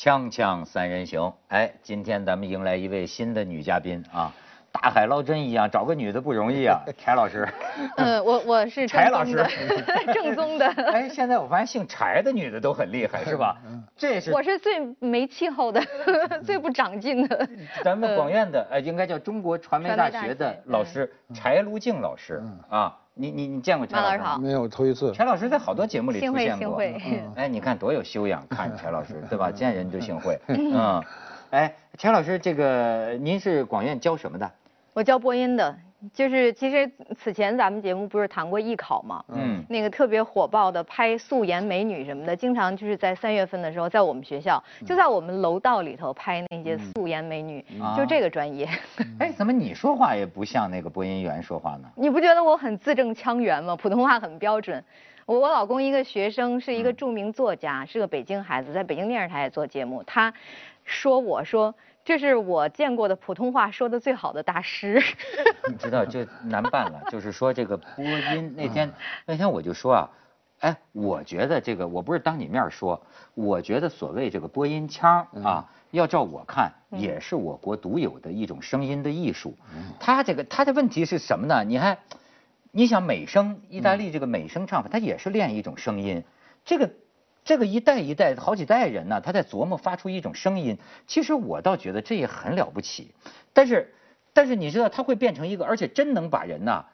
锵锵三人行，哎，今天咱们迎来一位新的女嘉宾啊，大海捞针一样，找个女的不容易啊，柴老师。嗯，我我是柴老师，正宗的。哎，现在我发现姓柴的女的都很厉害，是吧？这是我是最没气候的，最不长进的。咱们广院的，呃，应该叫中国传媒大学的老师柴卢静老师啊。你你你见过柴老师？没有，头一次。柴老师在好多节目里出现过。会，哎，你看多有修养，看 柴老师，对吧？见人就姓会。嗯，哎，柴老师，这个您是广院教什么的？我教播音的。就是其实此前咱们节目不是谈过艺考吗？嗯，那个特别火爆的拍素颜美女什么的，经常就是在三月份的时候，在我们学校就在我们楼道里头拍那些素颜美女，就这个专业。哎，怎么你说话也不像那个播音员说话呢？你不觉得我很字正腔圆吗？普通话很标准。我我老公一个学生是一个著名作家，是个北京孩子，在北京电视台也做节目，他说我说。这是我见过的普通话说的最好的大师。你知道就难办了，就是说这个播音那天那天我就说啊，哎，我觉得这个我不是当你面说，我觉得所谓这个播音腔啊，要照我看也是我国独有的一种声音的艺术。他这个他的问题是什么呢？你还你想美声，意大利这个美声唱法，它也是练一种声音，这个。这个一代一代好几代人呢，他在琢磨发出一种声音。其实我倒觉得这也很了不起，但是，但是你知道他会变成一个，而且真能把人呐，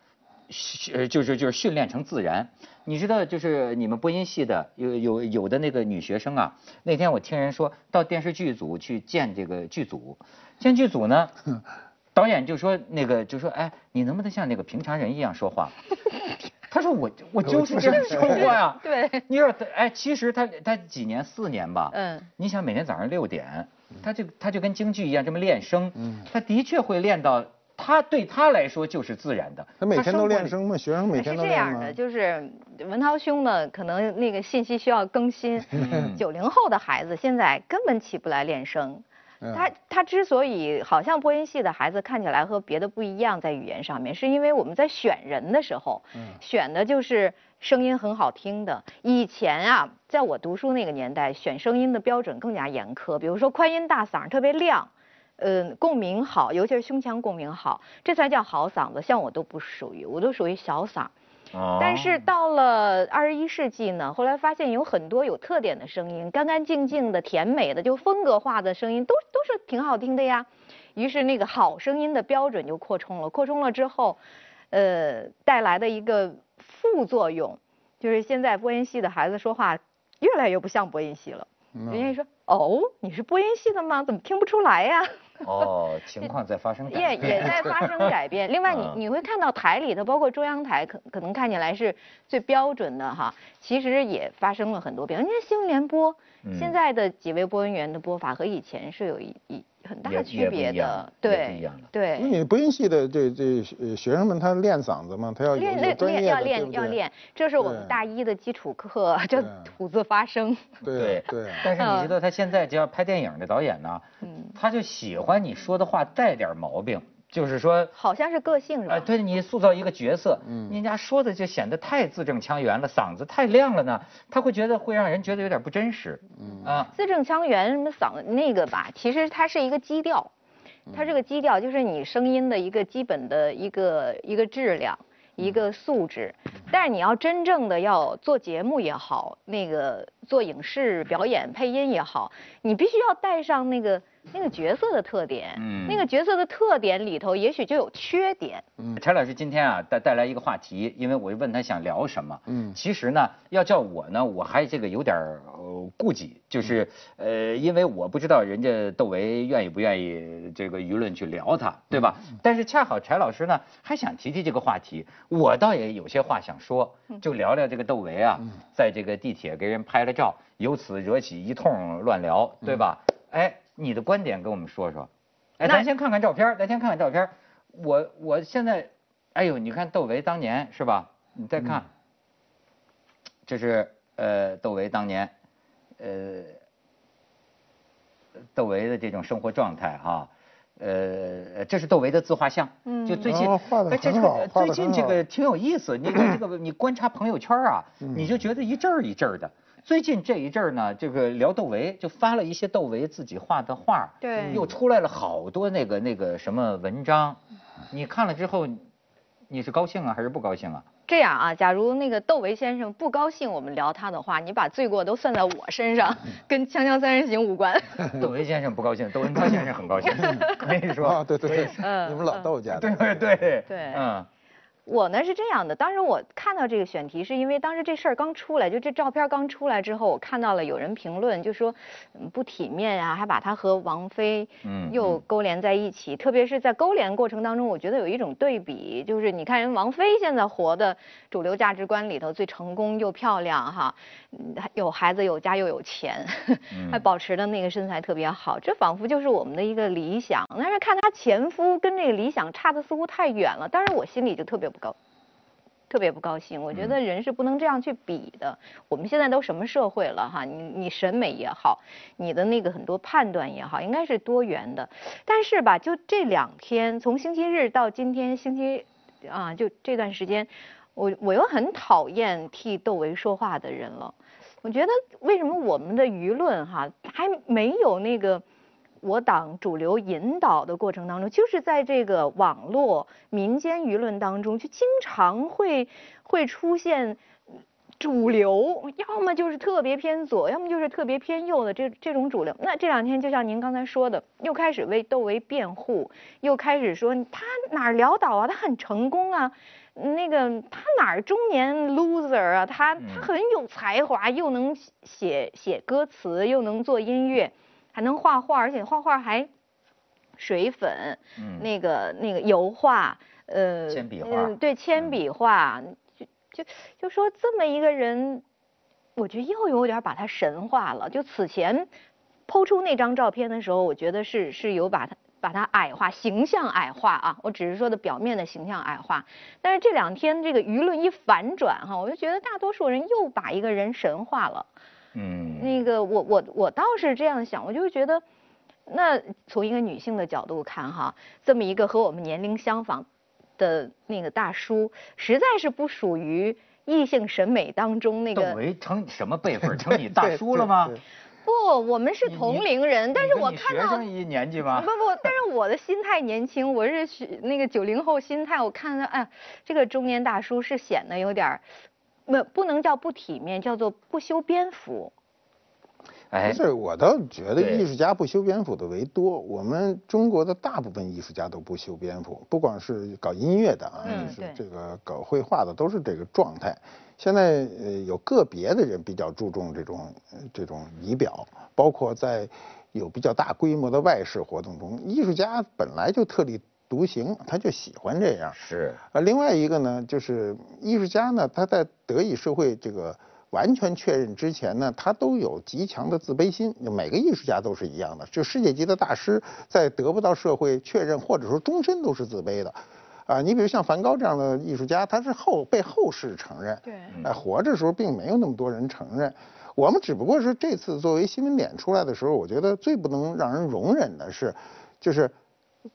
呃，就是就是训练成自然。你知道，就是你们播音系的有有有的那个女学生啊，那天我听人说到电视剧组去见这个剧组，见剧组呢，导演就说那个就说哎，你能不能像那个平常人一样说话？他说我我就是这样生活呀。对，你说哎，其实他他几年四年吧。嗯。你想每天早上六点，他就他就跟京剧一样这么练声。嗯。他的确会练到，他对他来说就是自然的。他每天都练声吗？学生每天都练是这样的，就是文涛兄呢，可能那个信息需要更新。九零后的孩子现在根本起不来练声。他他之所以好像播音系的孩子看起来和别的不一样，在语言上面，是因为我们在选人的时候，选的就是声音很好听的。以前啊，在我读书那个年代，选声音的标准更加严苛，比如说宽音大嗓特别亮，嗯，共鸣好，尤其是胸腔共鸣好，这才叫好嗓子。像我都不属于，我都属于小嗓。但是到了二十一世纪呢，后来发现有很多有特点的声音，干干净净的、甜美的，就风格化的声音，都都是挺好听的呀。于是那个好声音的标准就扩充了，扩充了之后，呃，带来的一个副作用，就是现在播音系的孩子说话越来越不像播音系了。人家说：“哦，你是播音系的吗？怎么听不出来呀？”哦，情况在发生改变，也也在发生改变。另外，你你会看到台里头，包括中央台，可可能看起来是最标准的哈，其实也发生了很多变化。你看新闻联播，现在的几位播音员的播法和以前是有一一。很大区别的，对对。你播音系的这这学生们，他练嗓子嘛？他要练练练要练要练，这是我们大一的基础课，叫 吐字发声。对对。但是你知道，他现在就要拍电影的导演呢，他就喜欢你说的话带点毛病。就是说，好像是个性是吧？哎，对你塑造一个角色，嗯，人家说的就显得太字正腔圆了，嗓子太亮了呢，他会觉得会让人觉得有点不真实，嗯啊，字正腔圆什么嗓那个吧，其实它是一个基调，它这个基调就是你声音的一个基本的一个一个质量，一个素质，但是你要真正的要做节目也好，那个做影视表演配音也好，你必须要带上那个。那个角色的特点，嗯，那个角色的特点里头，也许就有缺点。嗯，柴老师今天啊带带来一个话题，因为我就问他想聊什么。嗯，其实呢，要叫我呢，我还这个有点顾忌，就是呃，因为我不知道人家窦唯愿意不愿意这个舆论去聊他，对吧？但是恰好柴老师呢还想提提这个话题，我倒也有些话想说，就聊聊这个窦唯啊，在这个地铁给人拍了照，由此惹起一通乱聊，对吧？哎。你的观点跟我们说说，哎，咱先看看照片，咱先看看照片。我我现在，哎呦，你看窦唯当年是吧？你再看，这是呃窦唯当年，呃，窦唯的这种生活状态哈，呃，这是窦唯的自画像，就最近，哎，这个最近这个挺有意思。你看这个，你观察朋友圈啊，你就觉得一阵儿一阵儿的。最近这一阵儿呢，这个聊窦唯就发了一些窦唯自己画的画，对，又出来了好多那个那个什么文章，你看了之后，你是高兴啊还是不高兴啊？这样啊，假如那个窦唯先生不高兴我们聊他的话，你把罪过都算在我身上，跟《锵锵三人行》无关。窦唯先生不高兴，窦文涛先生很高兴。我跟你说，啊，对对对，你们老窦家的。对对对对，嗯。我呢是这样的，当时我看到这个选题，是因为当时这事儿刚出来，就这照片刚出来之后，我看到了有人评论，就说不体面啊，还把他和王菲又勾连在一起。特别是在勾连过程当中，我觉得有一种对比，就是你看人王菲现在活的主流价值观里头最成功又漂亮哈，有孩子有家又有钱，还保持的那个身材特别好，这仿佛就是我们的一个理想。但是看她前夫跟这个理想差的似乎太远了，当时我心里就特别。不高，特别不高兴。我觉得人是不能这样去比的。我们现在都什么社会了哈？你你审美也好，你的那个很多判断也好，应该是多元的。但是吧，就这两天，从星期日到今天星期啊，就这段时间，我我又很讨厌替窦唯说话的人了。我觉得为什么我们的舆论哈还没有那个。我党主流引导的过程当中，就是在这个网络民间舆论当中，就经常会会出现主流，要么就是特别偏左，要么就是特别偏右的这这种主流。那这两天就像您刚才说的，又开始为窦唯辩护，又开始说他哪儿潦倒啊，他很成功啊，那个他哪儿中年 loser 啊，他他很有才华，又能写写歌词，又能做音乐。还能画画，而且画画还水粉，那个那个油画，呃，铅笔画，对，铅笔画，就就就说这么一个人，我觉得又有点把他神化了。就此前抛出那张照片的时候，我觉得是是有把他把他矮化，形象矮化啊，我只是说的表面的形象矮化。但是这两天这个舆论一反转哈，我就觉得大多数人又把一个人神化了。嗯，那个我我我倒是这样想，我就觉得，那从一个女性的角度看哈，这么一个和我们年龄相仿的那个大叔，实在是不属于异性审美当中那个。窦唯成什么辈分？成你 大叔了吗？不，我们是同龄人，但是我看到。学生一年纪吗？不不，但是我的心态年轻，我是那个九零后心态，我看到哎，这个中年大叔是显得有点。不不能叫不体面，叫做不修边幅。哎不是，我倒觉得艺术家不修边幅的为多。我们中国的大部分艺术家都不修边幅，不光是搞音乐的啊，就是这个搞绘画的都是这个状态。现在呃有个别的人比较注重这种这种仪表，包括在有比较大规模的外事活动中，艺术家本来就特立。独行，他就喜欢这样。是啊，另外一个呢，就是艺术家呢，他在得以社会这个完全确认之前呢，他都有极强的自卑心。每个艺术家都是一样的，就世界级的大师，在得不到社会确认或者说终身都是自卑的。啊，你比如像梵高这样的艺术家，他是后被后世承认。对。哎，活着时候并没有那么多人承认。我们只不过是这次作为新闻点出来的时候，我觉得最不能让人容忍的是，就是。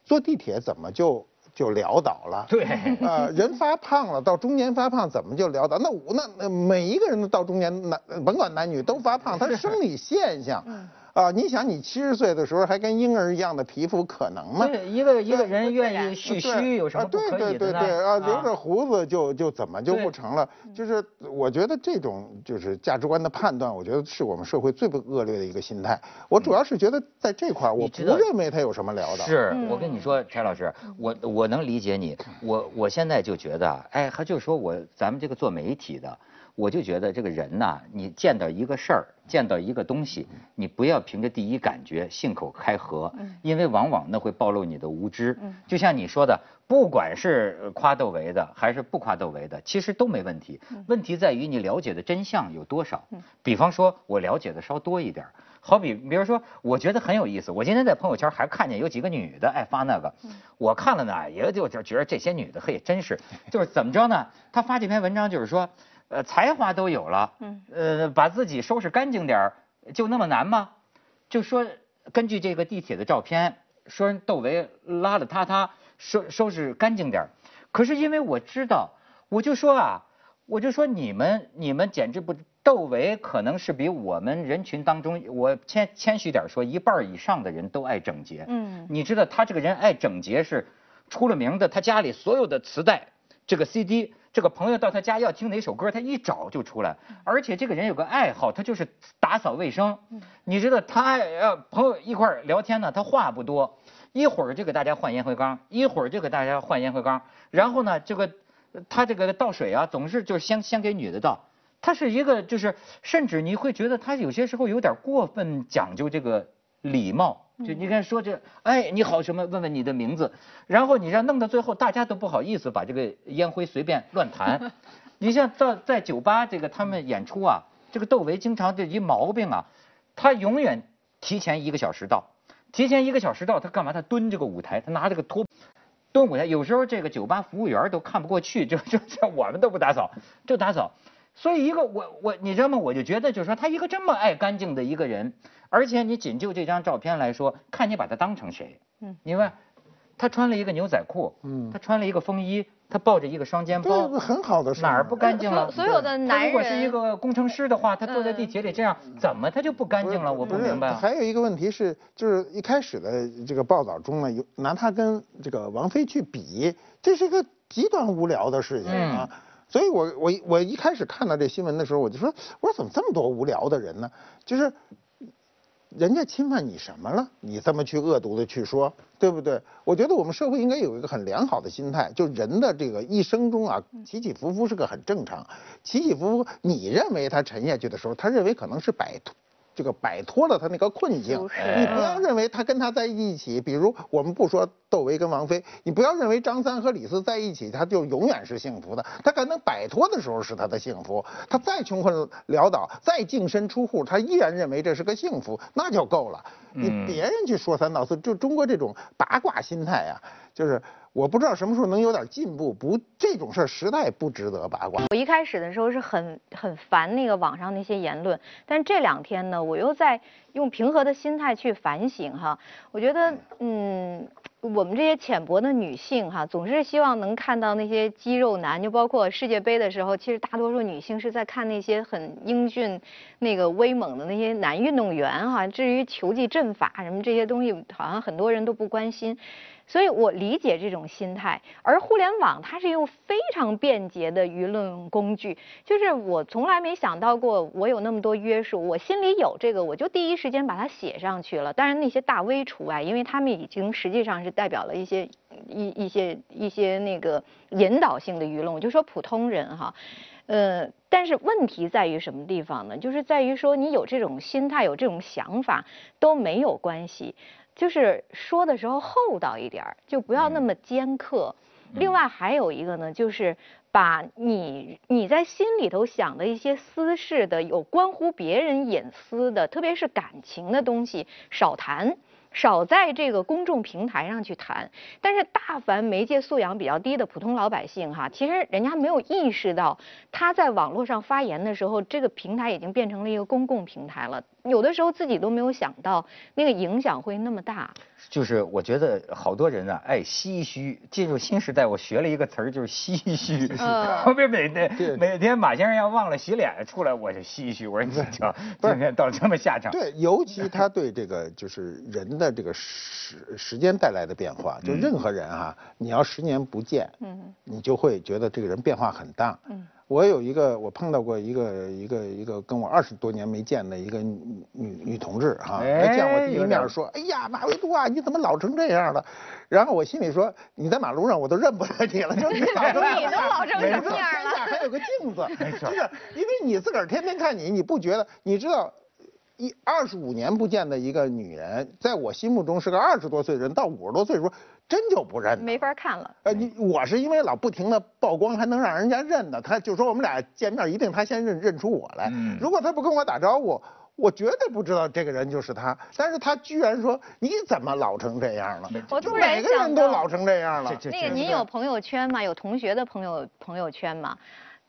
坐地铁怎么就就潦倒了？对，呃，人发胖了，到中年发胖怎么就潦倒？那我那那每一个人都到中年，男甭管男女都发胖，它是生理现象。啊，你想你七十岁的时候还跟婴儿一样的皮肤，可能吗？对，一个一个人愿意蓄须，有什么不可以的对对对对啊，留着胡子就就怎么就不成了？就是我觉得这种就是价值观的判断，我觉得是我们社会最不恶劣的一个心态。我主要是觉得在这块儿，我不认为他有什么聊的。是我跟你说，柴老师，我我能理解你。我我现在就觉得，哎，他就说我咱们这个做媒体的。我就觉得这个人呐，你见到一个事儿，见到一个东西，你不要凭着第一感觉信口开河，因为往往那会暴露你的无知。就像你说的，不管是夸窦唯的还是不夸窦唯的，其实都没问题。问题在于你了解的真相有多少。比方说，我了解的稍多一点，好比比如说，我觉得很有意思。我今天在朋友圈还看见有几个女的爱发那个，我看了呢，也就就觉得这些女的嘿，真是就是怎么着呢？她发这篇文章就是说。呃，才华都有了，嗯，呃，把自己收拾干净点儿，就那么难吗？就说根据这个地铁的照片，说人窦唯邋邋遢遢，收收拾干净点儿。可是因为我知道，我就说啊，我就说你们你们简直不窦唯可能是比我们人群当中，我谦谦虚点说，一半以上的人都爱整洁。嗯，你知道他这个人爱整洁是出了名的，他家里所有的磁带、这个 CD，这个朋友到他家要听哪首歌，他一找就出来。而且这个人有个爱好，他就是打扫卫生。你知道他爱呃朋友一块聊天呢，他话不多，一会儿就给大家换烟灰缸，一会儿就给大家换烟灰缸，然后呢这个他这个倒水啊，总是就是先先给女的倒。他是一个，就是甚至你会觉得他有些时候有点过分讲究这个礼貌，就你看说这，哎，你好什么？问问你的名字，然后你让弄到最后，大家都不好意思把这个烟灰随便乱弹。你像在在酒吧这个他们演出啊，这个窦唯经常这一毛病啊，他永远提前一个小时到，提前一个小时到，他干嘛？他蹲这个舞台，他拿这个拖蹲舞台，有时候这个酒吧服务员都看不过去，就就像我们都不打扫，就打扫。所以一个我我你知道吗？我就觉得就是说他一个这么爱干净的一个人，而且你仅就这张照片来说，看你把他当成谁？嗯，你问，他穿了一个牛仔裤，嗯，他穿了一个风衣，他抱着一个双肩包，很好的事，哪儿不干净了？所有的男人，如果是一个工程师的话，他坐在地铁里这样，怎么他就不干净了？我不明白。还有一个问题是，就是一开始的这个报道中呢，有拿他跟这个王菲去比，这是一个极端无聊的事情啊。所以，我我我一开始看到这新闻的时候，我就说，我说怎么这么多无聊的人呢？就是，人家侵犯你什么了？你这么去恶毒的去说，对不对？我觉得我们社会应该有一个很良好的心态，就人的这个一生中啊，起起伏伏是个很正常，起起伏伏，你认为他沉下去的时候，他认为可能是摆脱。这个摆脱了他那个困境，你不要认为他跟他在一起，比如我们不说窦唯跟王菲，你不要认为张三和李四在一起他就永远是幸福的，他可能摆脱的时候是他的幸福，他再穷困潦倒，再净身出户，他依然认为这是个幸福，那就够了。你别人去说三道四，就中国这种八卦心态呀，就是。我不知道什么时候能有点进步，不这种事儿实在不值得八卦。我一开始的时候是很很烦那个网上那些言论，但这两天呢，我又在用平和的心态去反省哈。我觉得，嗯，我们这些浅薄的女性哈，总是希望能看到那些肌肉男，就包括世界杯的时候，其实大多数女性是在看那些很英俊、那个威猛的那些男运动员哈。至于球技阵法什么这些东西，好像很多人都不关心。所以我理解这种心态，而互联网它是用非常便捷的舆论工具，就是我从来没想到过我有那么多约束，我心里有这个，我就第一时间把它写上去了。当然那些大 V 除外，因为他们已经实际上是代表了一些一一些一些那个引导性的舆论。我就说普通人哈，呃，但是问题在于什么地方呢？就是在于说你有这种心态，有这种想法都没有关系。就是说的时候厚道一点儿，就不要那么尖刻。另外还有一个呢，就是把你你在心里头想的一些私事的、有关乎别人隐私的，特别是感情的东西少谈。少在这个公众平台上去谈，但是大凡媒介素养比较低的普通老百姓哈，其实人家没有意识到他在网络上发言的时候，这个平台已经变成了一个公共平台了。有的时候自己都没有想到那个影响会那么大。就是我觉得好多人啊爱唏嘘，进入新时代，我学了一个词儿就是唏嘘。后边每天每天马先生要忘了洗脸出来，我就唏嘘。我说你瞧，今天到这么下场。对，尤其他对这个就是人。的这个时时间带来的变化，就任何人哈，你要十年不见，嗯，你就会觉得这个人变化很大。嗯，我有一个，我碰到过一个一个一个跟我二十多年没见的一个女女女同志哈，来见我第一面说，哎呀，马未都啊，你怎么老成这样了？然后我心里说，你在马路上我都认不得你了，就你老成你都老成什么样了？还有个镜子，就是因为你自个儿天天看你，你不觉得？你知道？一二十五年不见的一个女人，在我心目中是个二十多岁的人，到五十多岁的时候，真就不认。没法看了。呃，你我是因为老不停的曝光，还能让人家认的。他就说我们俩见面，一定他先认认出我来。如果他不跟我打招呼，我绝对不知道这个人就是他。但是他居然说你怎么老成这样了？我突然每个人都老成这样了。那个您有朋友圈吗？有同学的朋友朋友圈吗？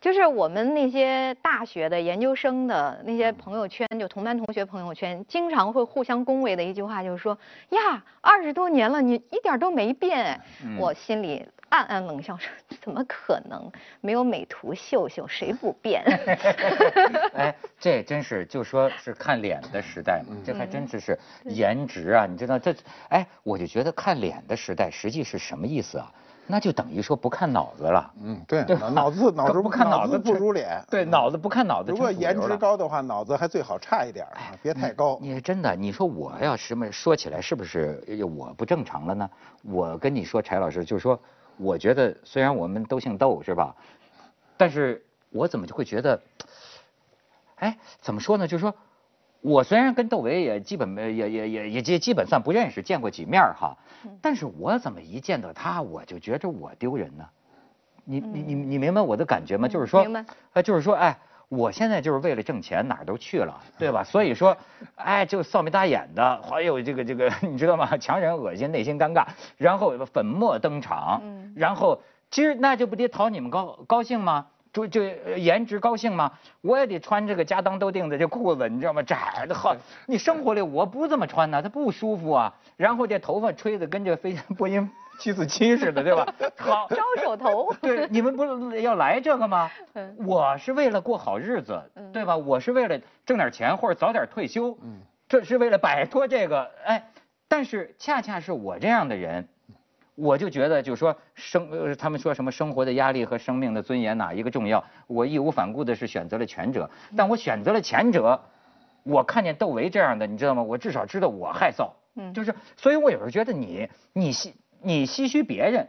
就是我们那些大学的研究生的那些朋友圈，就同班同学朋友圈，经常会互相恭维的一句话，就是说呀，二十多年了，你一点都没变。我心里暗暗冷笑说：“怎么可能？没有美图秀秀，谁不变？” 哎，这真是就说是看脸的时代嘛，这还真是是颜值啊！你知道这？哎，我就觉得看脸的时代，实际是什么意思啊？那就等于说不看脑子了。嗯，对，脑子脑子不看脑子不如脸。对，脑子不看脑子。如果颜值高的话，脑子还最好差一点啊，别太高。你真的，你说我要什么说起来是不是我不正常了呢？我跟你说，柴老师，就是说，我觉得虽然我们都姓窦是吧？但是我怎么就会觉得，哎，怎么说呢？就是说。我虽然跟窦唯也基本也也也也基基本算不认识，见过几面哈，但是我怎么一见到他，我就觉着我丢人呢？你你你你明白我的感觉吗？就是说，哎，就是说，哎，我现在就是为了挣钱，哪儿都去了，对吧？所以说，哎，就臊眉大眼的，还有这个这个，你知道吗？强忍恶心，内心尴尬，然后粉墨登场，然后其实那就不得讨你们高高兴吗？就就颜值高兴吗？我也得穿这个家当兜腚的这裤子，你知道吗？窄的好，你生活里我不这么穿呢，它不舒服啊。然后这头发吹的跟这飞波音七四七似的，对吧？好，招手头。对，你们不是要来这个吗？我是为了过好日子，对吧？我是为了挣点钱或者早点退休，这是为了摆脱这个。哎，但是恰恰是我这样的人。我就觉得，就是说生，呃，他们说什么生活的压力和生命的尊严哪一个重要？我义无反顾的是选择了前者，但我选择了前者，我看见窦唯这样的，你知道吗？我至少知道我害臊，嗯，就是，所以我有时候觉得你，你唏，你唏嘘别人。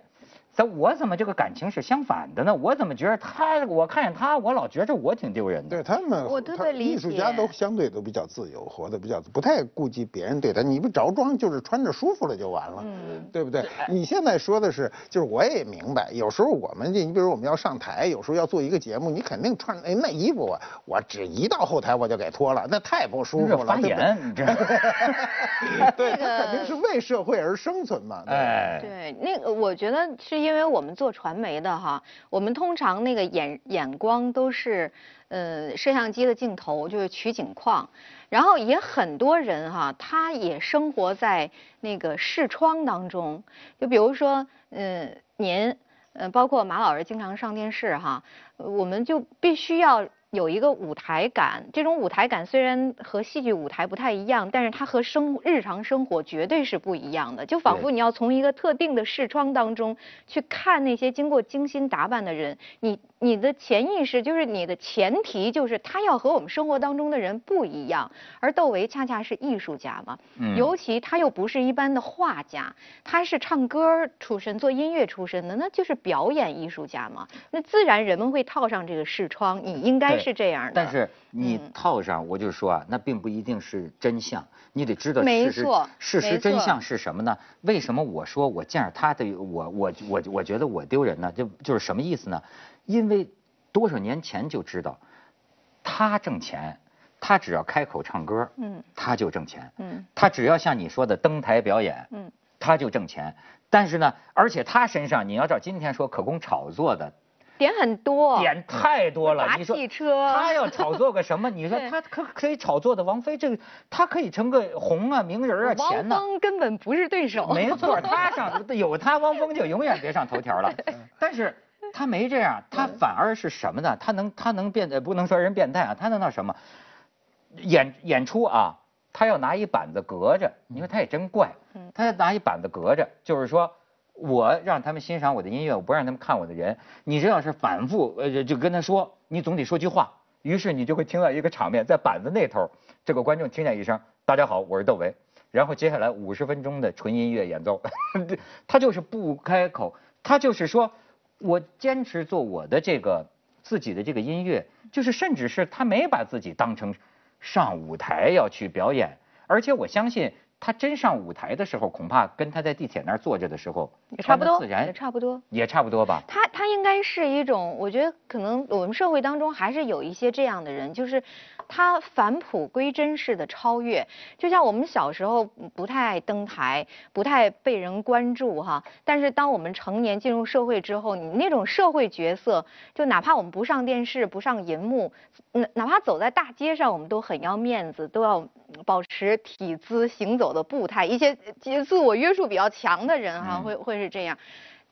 咱我怎么这个感情是相反的呢？我怎么觉得他，我看见他，我老觉着我挺丢人的。对他们，我特别理解。艺术家都相对都比较自由，活得比较不太顾及别人对他。你不着装，就是穿着舒服了就完了，嗯对不对？你现在说的是，就是我也明白，有时候我们这，你比如我们要上台，有时候要做一个节目，你肯定穿哎那衣服，我我只一到后台我就给脱了，那太不舒服了。发言，你这。对，他肯定是为社会而生存嘛。哎，对，那个我觉得是。因为我们做传媒的哈，我们通常那个眼眼光都是，呃，摄像机的镜头就是取景框，然后也很多人哈，他也生活在那个视窗当中，就比如说，嗯，您，嗯，包括马老师经常上电视哈，我们就必须要。有一个舞台感，这种舞台感虽然和戏剧舞台不太一样，但是它和生日常生活绝对是不一样的。就仿佛你要从一个特定的视窗当中去看那些经过精心打扮的人，你你的潜意识就是你的前提就是他要和我们生活当中的人不一样。而窦唯恰恰是艺术家嘛，尤其他又不是一般的画家，他是唱歌出身、做音乐出身的，那就是表演艺术家嘛。那自然人们会套上这个视窗，你应该。是这样的，但是你套上，我就说啊，那并不一定是真相，你得知道事实。事实真相是什么呢？为什么我说我见着他的我我我我觉得我丢人呢？就就是什么意思呢？因为多少年前就知道，他挣钱，他只要开口唱歌，嗯，他就挣钱，嗯，他只要像你说的登台表演，嗯，他就挣钱。但是呢，而且他身上你要照今天说可供炒作的。点很多，点太多了。你说他要炒作个什么？你说他可可以炒作的王菲，这个他可以成个红啊名人啊钱呢？王峰根本不是对手。没错，他上有他，汪峰就永远别上头条了。但是他没这样，他反而是什么呢？他能他能变，不能说人变态啊，他能到什么？演演出啊，他要拿一板子隔着。你说他也真怪，他要拿一板子隔着，就是说。我让他们欣赏我的音乐，我不让他们看我的人。你这要是反复呃就跟他说，你总得说句话。于是你就会听到一个场面，在板子那头，这个观众听见一声“大家好，我是窦唯”，然后接下来五十分钟的纯音乐演奏，他就是不开口，他就是说我坚持做我的这个自己的这个音乐，就是甚至是他没把自己当成上舞台要去表演，而且我相信。他真上舞台的时候，恐怕跟他在地铁那儿坐着的时候也差不多，自然也差不多，也差不多吧。他他应该是一种，我觉得可能我们社会当中还是有一些这样的人，就是他返璞归真式的超越。就像我们小时候不太爱登台，不太被人关注哈，但是当我们成年进入社会之后，你那种社会角色，就哪怕我们不上电视、不上银幕，哪哪怕走在大街上，我们都很要面子，都要保持体姿行走。的步态，一些自我约束比较强的人哈，会会是这样。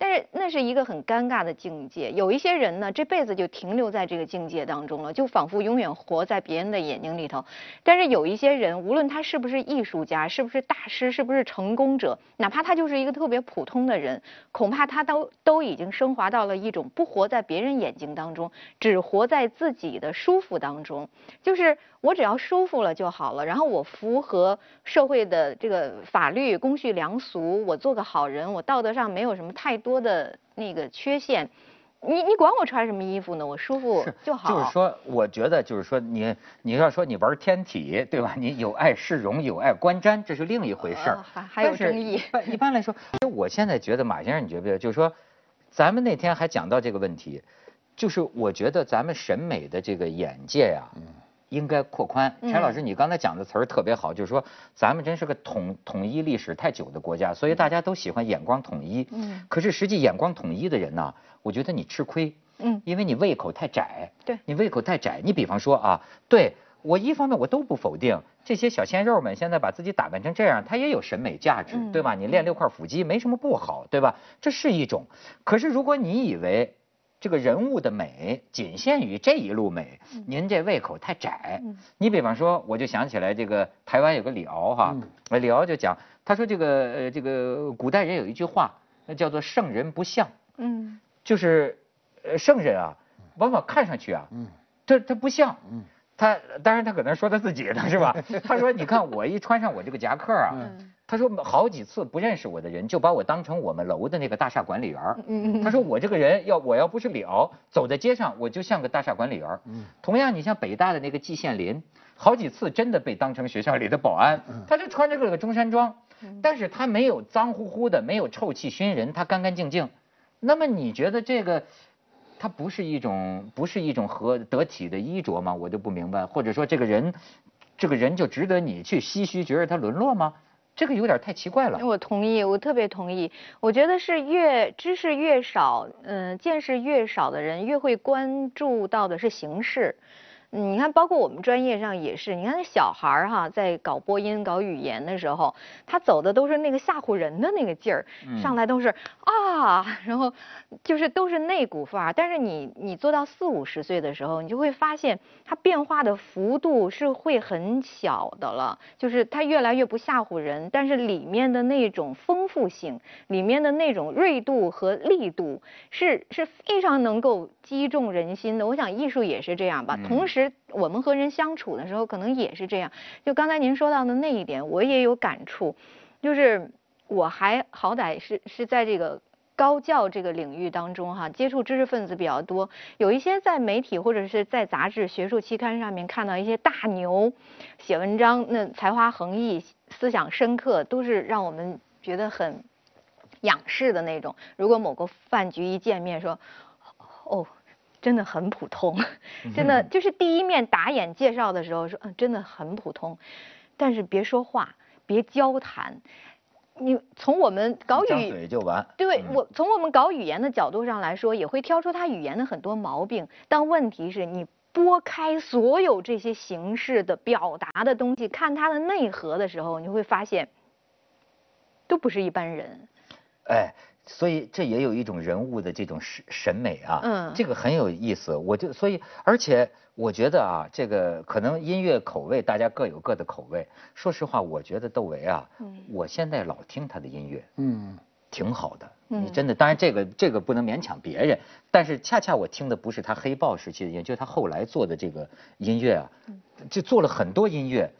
但是那是一个很尴尬的境界。有一些人呢，这辈子就停留在这个境界当中了，就仿佛永远活在别人的眼睛里头。但是有一些人，无论他是不是艺术家，是不是大师，是不是成功者，哪怕他就是一个特别普通的人，恐怕他都都已经升华到了一种不活在别人眼睛当中，只活在自己的舒服当中。就是我只要舒服了就好了，然后我符合社会的这个法律公序良俗，我做个好人，我道德上没有什么太多。的那个缺陷，你你管我穿什么衣服呢？我舒服就好。就是说，我觉得就是说，你你要说你玩天体，对吧？你有碍市容，有碍观瞻，这是另一回事儿。还还有争议。一般来说，我现在觉得马先生，你觉不觉得？就是说，咱们那天还讲到这个问题，就是我觉得咱们审美的这个眼界呀。应该扩宽。陈老师，你刚才讲的词儿特别好，就是说咱们真是个统统一历史太久的国家，所以大家都喜欢眼光统一。嗯。可是实际眼光统一的人呢，我觉得你吃亏。嗯。因为你胃口太窄。对。你胃口太窄，你比方说啊，对我一方面我都不否定这些小鲜肉们现在把自己打扮成这样，他也有审美价值，对吧？你练六块腹肌没什么不好，对吧？这是一种。可是如果你以为。这个人物的美仅限于这一路美，您这胃口太窄。你比方说，我就想起来这个台湾有个李敖哈，李敖就讲，他说这个呃这个古代人有一句话，那叫做圣人不像。嗯，就是呃圣人啊，往往看上去啊，他他不像。他当然他可能说他自己的是吧？他说你看我一穿上我这个夹克啊，他说好几次不认识我的人就把我当成我们楼的那个大厦管理员他说我这个人要我要不是李敖，走在街上我就像个大厦管理员同样你像北大的那个季羡林，好几次真的被当成学校里的保安。他就穿着个中山装，但是他没有脏乎乎的，没有臭气熏人，他干干净净。那么你觉得这个？他不是一种不是一种合得体的衣着吗？我就不明白，或者说这个人，这个人就值得你去唏嘘，觉得他沦落吗？这个有点太奇怪了。我同意，我特别同意。我觉得是越知识越少，嗯，见识越少的人，越会关注到的是形式。你看，包括我们专业上也是。你看那小孩儿哈，在搞播音、搞语言的时候，他走的都是那个吓唬人的那个劲儿，上来都是啊，然后就是都是那股范儿。但是你你做到四五十岁的时候，你就会发现他变化的幅度是会很小的了，就是他越来越不吓唬人，但是里面的那种丰富性，里面的那种锐度和力度是是非常能够击中人心的。我想艺术也是这样吧，同时。实我们和人相处的时候，可能也是这样。就刚才您说到的那一点，我也有感触。就是我还好歹是是在这个高教这个领域当中哈，接触知识分子比较多。有一些在媒体或者是在杂志、学术期刊上面看到一些大牛写文章，那才华横溢、思想深刻，都是让我们觉得很仰视的那种。如果某个饭局一见面说，哦。真的很普通，真的就是第一面打眼介绍的时候说，嗯，真的很普通，但是别说话，别交谈，你从我们搞语嘴就完，对我从我们搞语言的角度上来说，也会挑出他语言的很多毛病，但问题是你拨开所有这些形式的表达的东西，看他的内核的时候，你会发现，都不是一般人，哎。所以这也有一种人物的这种审审美啊，嗯，这个很有意思。我就所以，而且我觉得啊，这个可能音乐口味大家各有各的口味。说实话，我觉得窦唯啊，嗯，我现在老听他的音乐，嗯，挺好的。你真的，当然这个这个不能勉强别人，但是恰恰我听的不是他黑豹时期的音乐，就他后来做的这个音乐啊，就做了很多音乐。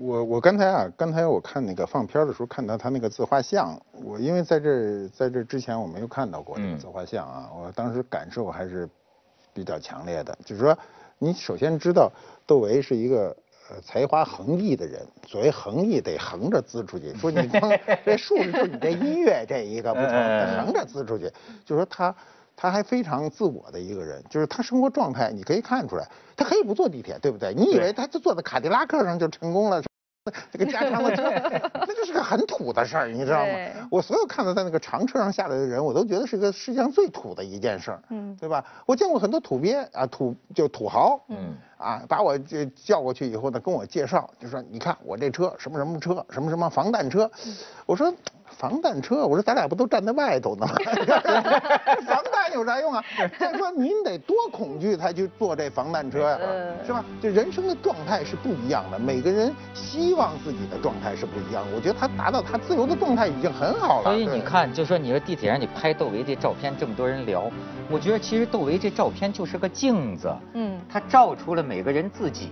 我我刚才啊，刚才我看那个放片的时候，看到他那个自画像，我因为在这在这之前我没有看到过这个自画像啊，我当时感受还是比较强烈的。就是说，你首先知道窦唯是一个呃才华横溢的人，所谓横溢得横着滋出去。说你光 这竖着就你这音乐这一个不成，横着滋出去。就是说他他还非常自我的一个人，就是他生活状态你可以看出来，他可以不坐地铁，对不对？你以为他就坐在卡迪拉克上就成功了？这个加长的车，那就是个很土的事儿，你知道吗？我所有看到在那个长车上下来的人，我都觉得是个世界上最土的一件事儿，嗯，对吧？我见过很多土鳖啊，土就土豪，嗯，啊，把我这叫过去以后呢，跟我介绍，就说你看我这车什么什么车，什么什么防弹车，我说防弹车，我说咱俩不都站在外头呢吗？防弹有啥用啊？再说您得多恐惧才去坐这防弹车呀，是吧？这人生的状态是不一样的，每个人希望自己的状态是不一样的。我觉得他达到他自由的状态已经很好了。所以你看，就说你说地铁上你拍窦唯这照片，这么多人聊，我觉得其实窦唯这照片就是个镜子，嗯，他照出了每个人自己。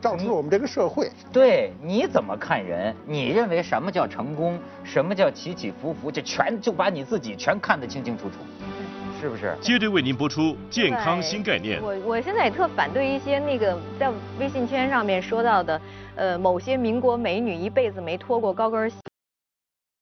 照出我们这个社会，对，你怎么看人？你认为什么叫成功？什么叫起起伏伏？这全就把你自己全看得清清楚楚，是不是？接着为您播出健康新概念。我我现在也特反对一些那个在微信圈上面说到的，呃，某些民国美女一辈子没脱过高跟鞋。